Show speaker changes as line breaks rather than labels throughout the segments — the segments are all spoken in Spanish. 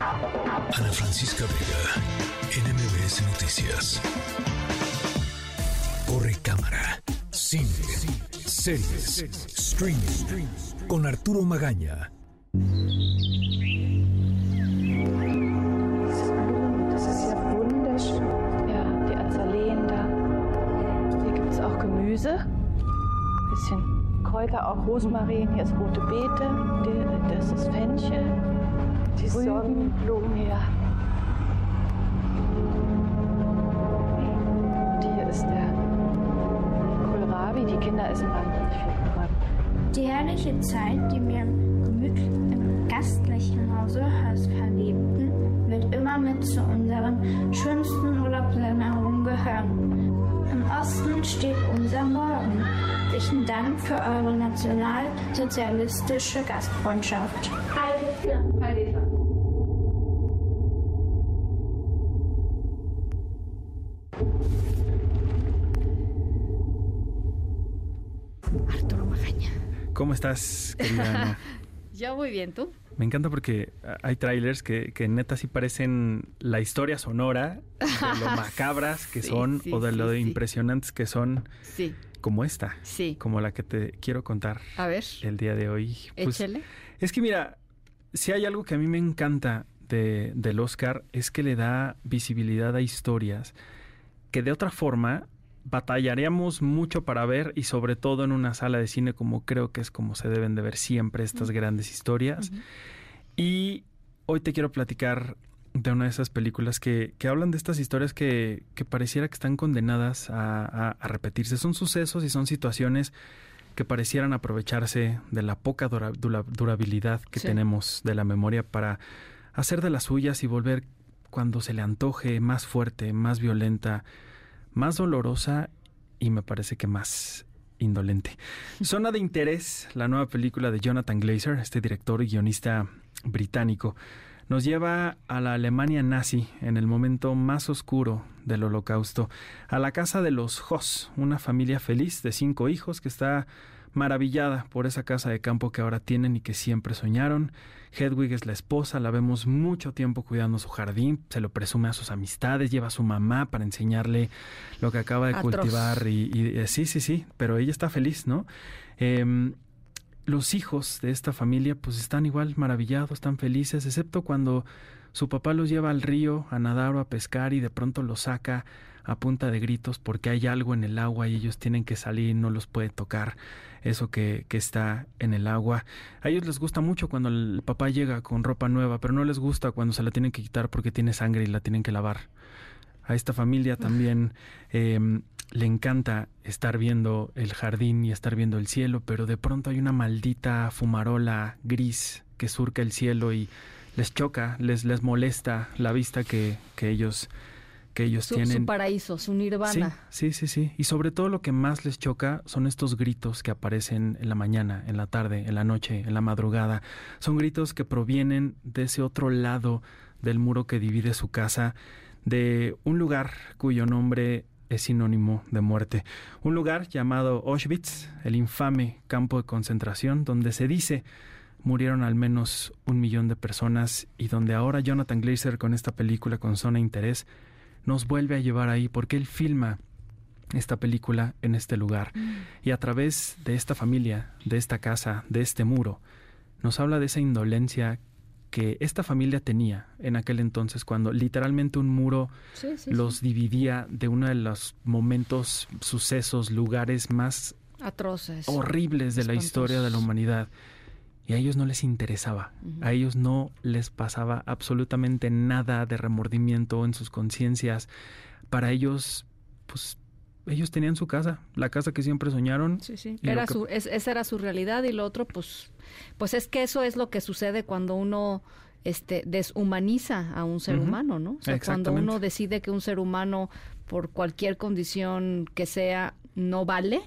Ana Francisca Vega, NMBS Noticias. Corre cámara, cine, series, streaming, con Arturo Magaña.
Kräuter, auch Rosmarin. Hier ist rote Beete. Das ist Fenchel. Die Sonnenblumen, ja. Und hier ist der Kohlrabi. Die Kinder essen wahnsinnig viel Kohlrabi.
Die herrliche Zeit, die wir im gemütlichen, im gastlichen Hause als Verliebten, wird immer mit zu unseren schönsten Urlaubserinnerungen gehören. Im Osten steht unser Morgen. Herzlichen Dank für eure nationalsozialistische Gastfreundschaft. Heil Hitler!
¿Cómo estás, querida?
Yo muy bien, ¿tú?
Me encanta porque hay trailers que, que neta sí parecen la historia sonora de lo macabras que
Sí,
son
sí,
o de lo
sí.
impresionantes que son
Sí,
como esta,
sí.
como la que te quiero contar
A ver,
el día de hoy. Pues,
échale.
es que mira, si hay algo que a mí me encanta de, del Oscar es que le da visibilidad a historias que de otra forma batallaríamos mucho para ver y sobre todo en una sala de cine como creo que es como se deben de ver siempre estas grandes historias. Y hoy te quiero platicar de una de esas películas que, que hablan de estas historias que, que pareciera que están condenadas a, a- a repetirse. Son sucesos y son situaciones que parecieran aprovecharse de la poca dura- dura- durabilidad que
Sí.
tenemos de la memoria para hacer de las suyas y volver cuando se le antoje más fuerte, más violenta, más dolorosa y me parece que más indolente. Zona de Interés, la nueva película de Jonathan Glazer, este director y guionista británico, nos lleva a la Alemania nazi en el momento más oscuro del holocausto, a la casa de los Hoss, una familia feliz de cinco hijos que está maravillada por esa casa de campo que ahora tienen y que siempre soñaron. Hedwig es la esposa, la vemos mucho tiempo cuidando su jardín, se lo presume a sus amistades, lleva a su mamá para enseñarle lo que acaba de
Atroz.
cultivar y, y, eh, sí, sí, sí, pero ella está feliz, ¿no? Em, los hijos de esta familia pues están igual maravillados, están felices, excepto cuando su papá los lleva al río a nadar o a pescar y de pronto los saca a punta de gritos porque hay algo en el agua y ellos tienen que salir y no los puede tocar eso que, que está en el agua. A ellos les gusta mucho cuando el papá llega con ropa nueva, pero no les gusta cuando se la tienen que quitar porque tiene sangre y la tienen que lavar. A esta familia también em, le encanta estar viendo el jardín y estar viendo el cielo, pero de pronto hay una maldita fumarola gris que surca el cielo y les choca, les, les molesta la vista que, que ellos, que ellos
Su,
tienen.
su paraíso, su nirvana.
Sí, sí, sí, sí. Y sobre todo lo que más les choca son estos gritos que aparecen en la mañana, en la tarde, en la noche, en la madrugada. Son gritos que provienen de ese otro lado del muro que divide su casa, de un lugar cuyo nombre es sinónimo de muerte. Un lugar llamado Auschwitz, el infame campo de concentración, donde se dice murieron al menos un millón de personas y donde ahora Jonathan Glazer con esta película con Zona de Interés nos vuelve a llevar ahí porque él filma esta película en este lugar y a través de esta familia, de esta casa, de este muro, nos habla de esa indolencia que esta familia tenía en aquel entonces cuando literalmente un muro
Sí, sí,
los
sí.
dividía de uno de los momentos, sucesos, lugares más
Atroces.
horribles de la historia de la humanidad. Y a ellos no les interesaba, a ellos no les pasaba absolutamente nada de remordimiento en sus conciencias. Para ellos, pues, ellos tenían su casa, la casa que siempre soñaron.
Sí, sí. Era
que-
su, es- esa era su realidad y lo otro, pues, pues es que eso es lo que sucede cuando uno este, deshumaniza a un ser humano, ¿no? O sea, cuando uno decide que un ser humano, por cualquier condición que sea, no vale,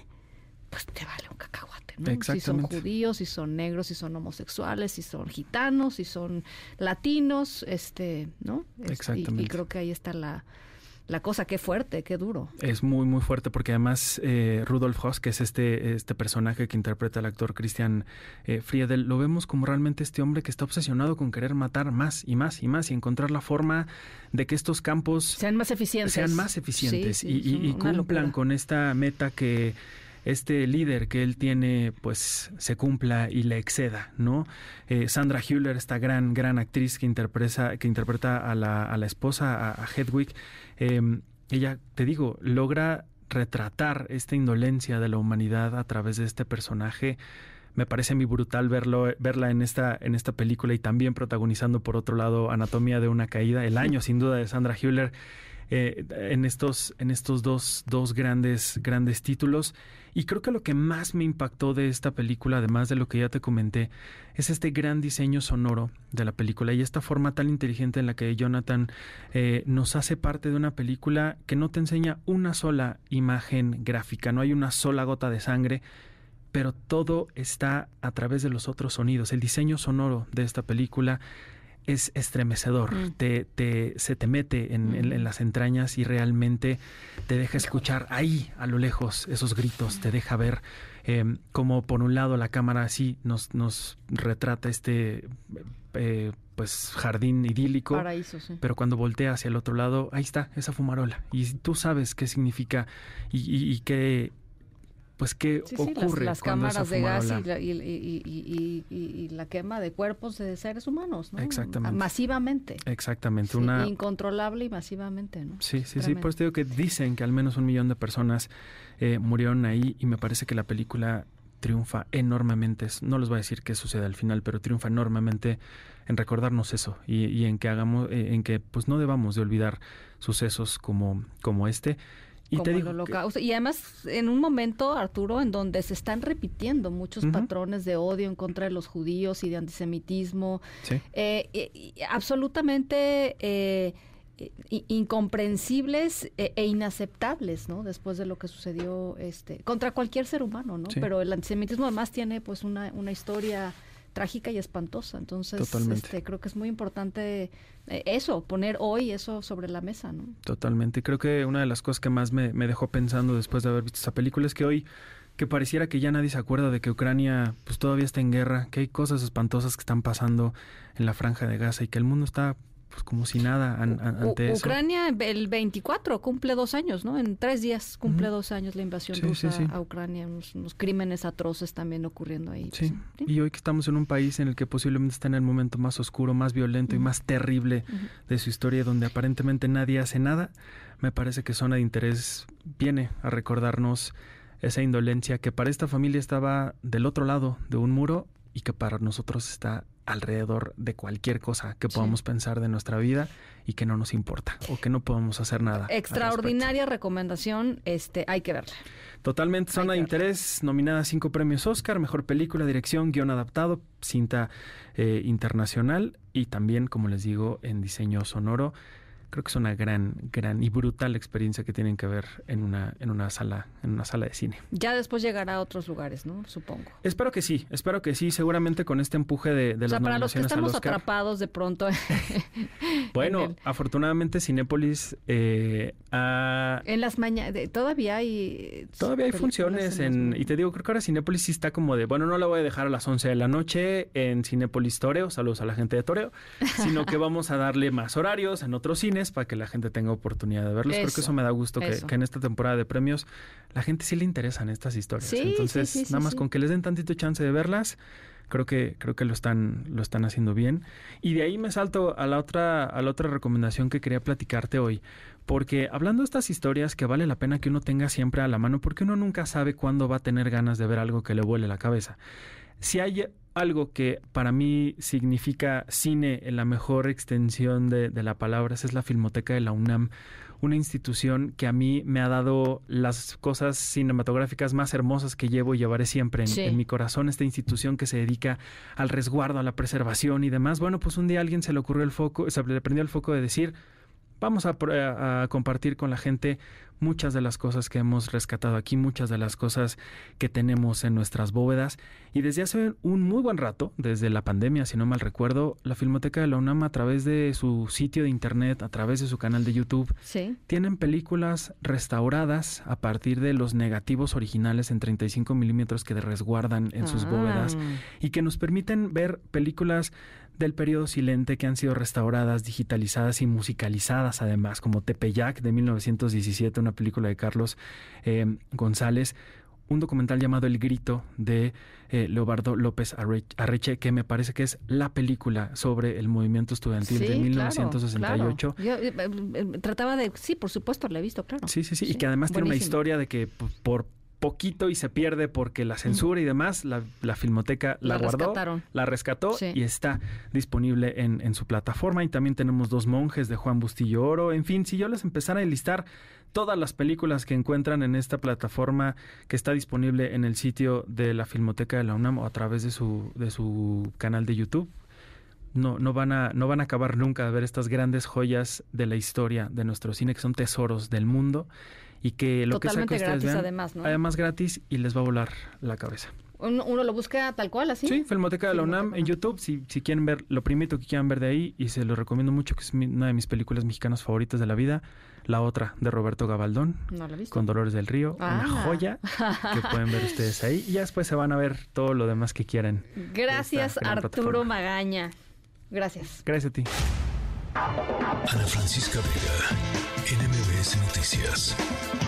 pues te vale un ¿no? Si son
Exactamente.
judíos, si son negros, si son homosexuales, si son gitanos, si son latinos, este, ¿no? Es- y- Y,
Exactamente.
creo que ahí está la, la cosa, qué fuerte, qué duro.
Es muy, muy fuerte porque además eh, Rudolf Hoss, que es este, este personaje que interpreta el actor Christian eh, Friedel, lo vemos como realmente este hombre que está obsesionado con querer matar más y más y más y encontrar la forma de que estos campos
sean más eficientes.
Sean más eficientes y, y cumplan con esta meta que este líder que él tiene pues se cumpla y le exceda, ¿no? Eh, Sandra Hüller, esta gran, gran actriz que interpreta, que interpreta a, la, a la esposa, a, Hedwig, em, ella, te digo, logra retratar esta indolencia de la humanidad a través de este personaje. Me parece muy brutal verlo, verla en esta, en esta película y también protagonizando por otro lado Anatomía de una caída, el año sin duda de Sandra Hüller eh, en estos, en estos dos, dos grandes, grandes títulos. Y creo que lo que más me impactó de esta película, además de lo que ya te comenté, es este gran diseño sonoro de la película y esta forma tan inteligente en la que Jonathan eh, nos hace parte de una película que no te enseña una sola imagen gráfica, no hay una sola gota de sangre, pero todo está a través de los otros sonidos. El diseño sonoro de esta película es estremecedor, mm. te, te, se te mete en, las entrañas y realmente te deja escuchar ahí a lo lejos esos gritos, te deja ver eh, como por un lado la cámara así nos, nos retrata este eh, pues jardín idílico,
Paraíso, sí.
pero cuando voltea hacia el otro lado, ahí está esa fumarola y tú sabes qué significa y, y, y qué pues qué ocurre
las, cámaras de gas y la, quema de cuerpos de seres humanos, ¿no?
Exactamente.
Masivamente.
Exactamente. una...
Incontrolable y masivamente, ¿no?
Sí, sí, sí. Pues te digo que dicen que al menos un millón de personas eh, murieron ahí y me parece que la película triunfa enormemente. No les voy a decir qué sucede al final, pero triunfa enormemente en recordarnos eso y, en que hagamos, eh, en que pues no debamos de olvidar sucesos como, como este.
Y, te digo y además en un momento, Arturo, en donde se están repitiendo muchos patrones de odio en contra de los judíos y de antisemitismo, eh, absolutamente eh, incomprensibles e, e, inaceptables, ¿no? Después de lo que sucedió este, contra cualquier ser humano, ¿no? Pero el antisemitismo además tiene pues una, una historia trágica y espantosa. Entonces, este, creo que es muy importante eh, eso, poner hoy eso sobre la mesa, ¿no?
Totalmente. Creo que una de las cosas que más me, dejó pensando después de haber visto esa película es que hoy que pareciera que ya nadie se acuerda de que Ucrania pues todavía está en guerra, que hay cosas espantosas que están pasando en la franja de Gaza y que el mundo está pues como si nada ante eso.
Ucrania el 24 cumple dos años, ¿no? En tres días cumple dos años la invasión rusa a Ucrania, unos, crímenes atroces también ocurriendo ahí.
Pues, sí. y hoy que estamos en un país en el que posiblemente está en el momento más oscuro, más violento y más terrible de su historia, donde aparentemente nadie hace nada, me parece que Zona de Interés viene a recordarnos esa indolencia que para esta familia estaba del otro lado de un muro y que para nosotros está alrededor de cualquier cosa que podamos pensar de nuestra vida y que no nos importa o que no podemos hacer nada.
Extraordinaria recomendación, este hay que verla.
Totalmente zona de interés, nominada a cinco premios Oscar, mejor película, dirección, guion adaptado, cinta eh, internacional y también, como les digo, en diseño sonoro creo que es una gran, gran y brutal experiencia que tienen que ver en una, en una sala, en una sala de cine.
Ya después llegará a otros lugares, ¿no? Supongo.
Espero que sí, espero que sí, seguramente con este empuje de, de o sea,
para los que estamos atrapados de pronto.
bueno, afortunadamente Cinépolis eh,
En las mañanas, todavía hay...
Todavía hay funciones en, y te digo, creo que ahora Cinépolis sí está como de, bueno, no la voy a dejar a las 11 de la noche en Cinépolis Toreo, saludos a la gente de Toreo, sino que vamos a darle más horarios en otros cines para que la gente tenga oportunidad de verlos. Creo que eso me da gusto que, en esta temporada de premios la gente sí le interesan estas historias. Entonces, nada más con que les den tantito chance de verlas, creo que creo que lo están lo están haciendo bien y de ahí me salto a la otra a la otra recomendación que quería platicarte hoy porque hablando de estas historias que vale la pena que uno tenga siempre a la mano porque uno nunca sabe cuándo va a tener ganas de ver algo que le vuele la cabeza si hay algo que para mí significa cine en la mejor extensión de, la palabra, esa es la Filmoteca de la UNAM, una institución que a mí me ha dado las cosas cinematográficas más hermosas que llevo y llevaré siempre en, mi corazón, esta institución que se dedica al resguardo, a la preservación y demás. Bueno, pues un día a alguien se le ocurrió el foco, se le prendió el foco de decir, vamos a, a, compartir con la gente muchas de las cosas que hemos rescatado aquí, muchas de las cosas que tenemos en nuestras bóvedas. Y desde hace un muy buen rato, desde la pandemia, si no mal recuerdo, la Filmoteca de la UNAM a través de su sitio de internet, a través de su canal de YouTube, tienen películas restauradas a partir de los negativos originales en 35 milímetros que resguardan en sus ah. bóvedas y que nos permiten ver películas del periodo silente que han sido restauradas, digitalizadas y musicalizadas además, como Tepeyac de 1917, una película de Carlos eh, González, un documental llamado El Grito de eh, Leobardo López Arreche, que me parece que es la película sobre el movimiento estudiantil de 1968.
Eh, trataba de, sí, por supuesto, la he visto, claro.
Sí, sí, sí, y que además tiene una historia de que por poquito y se pierde porque la censura y demás, la, filmoteca la, guardó, la rescató y está disponible en, en, su plataforma. Y también tenemos Dos Monjes de Juan Bustillo Oro. En fin, si yo les empezara a enlistar todas las películas que encuentran en esta plataforma que está disponible en el sitio de la Filmoteca de la UNAM o a través de su, de su canal de YouTube, no, no, van a, no van a acabar nunca de ver estas grandes joyas de la historia de nuestro cine, que son tesoros del mundo y que lo que sea que ustedes vean, además, ¿no? además gratis y les va a volar la cabeza.
Uno, lo busca tal cual, así.
Sí, Filmoteca de la UNAM en YouTube. Si, si quieren ver, lo primero que quieran ver de ahí, y se lo recomiendo mucho, que es una de mis películas mexicanas favoritas de la vida. La otra, de Roberto Gabaldón, no la con Dolores del Río. Una ah. joya que pueden ver ustedes ahí. Y ya después se van a ver todo lo demás que quieran.
Gracias, Arturo Magaña. Gracias.
Gracias a ti.
Ana Francisca Vega, NMBS Noticias.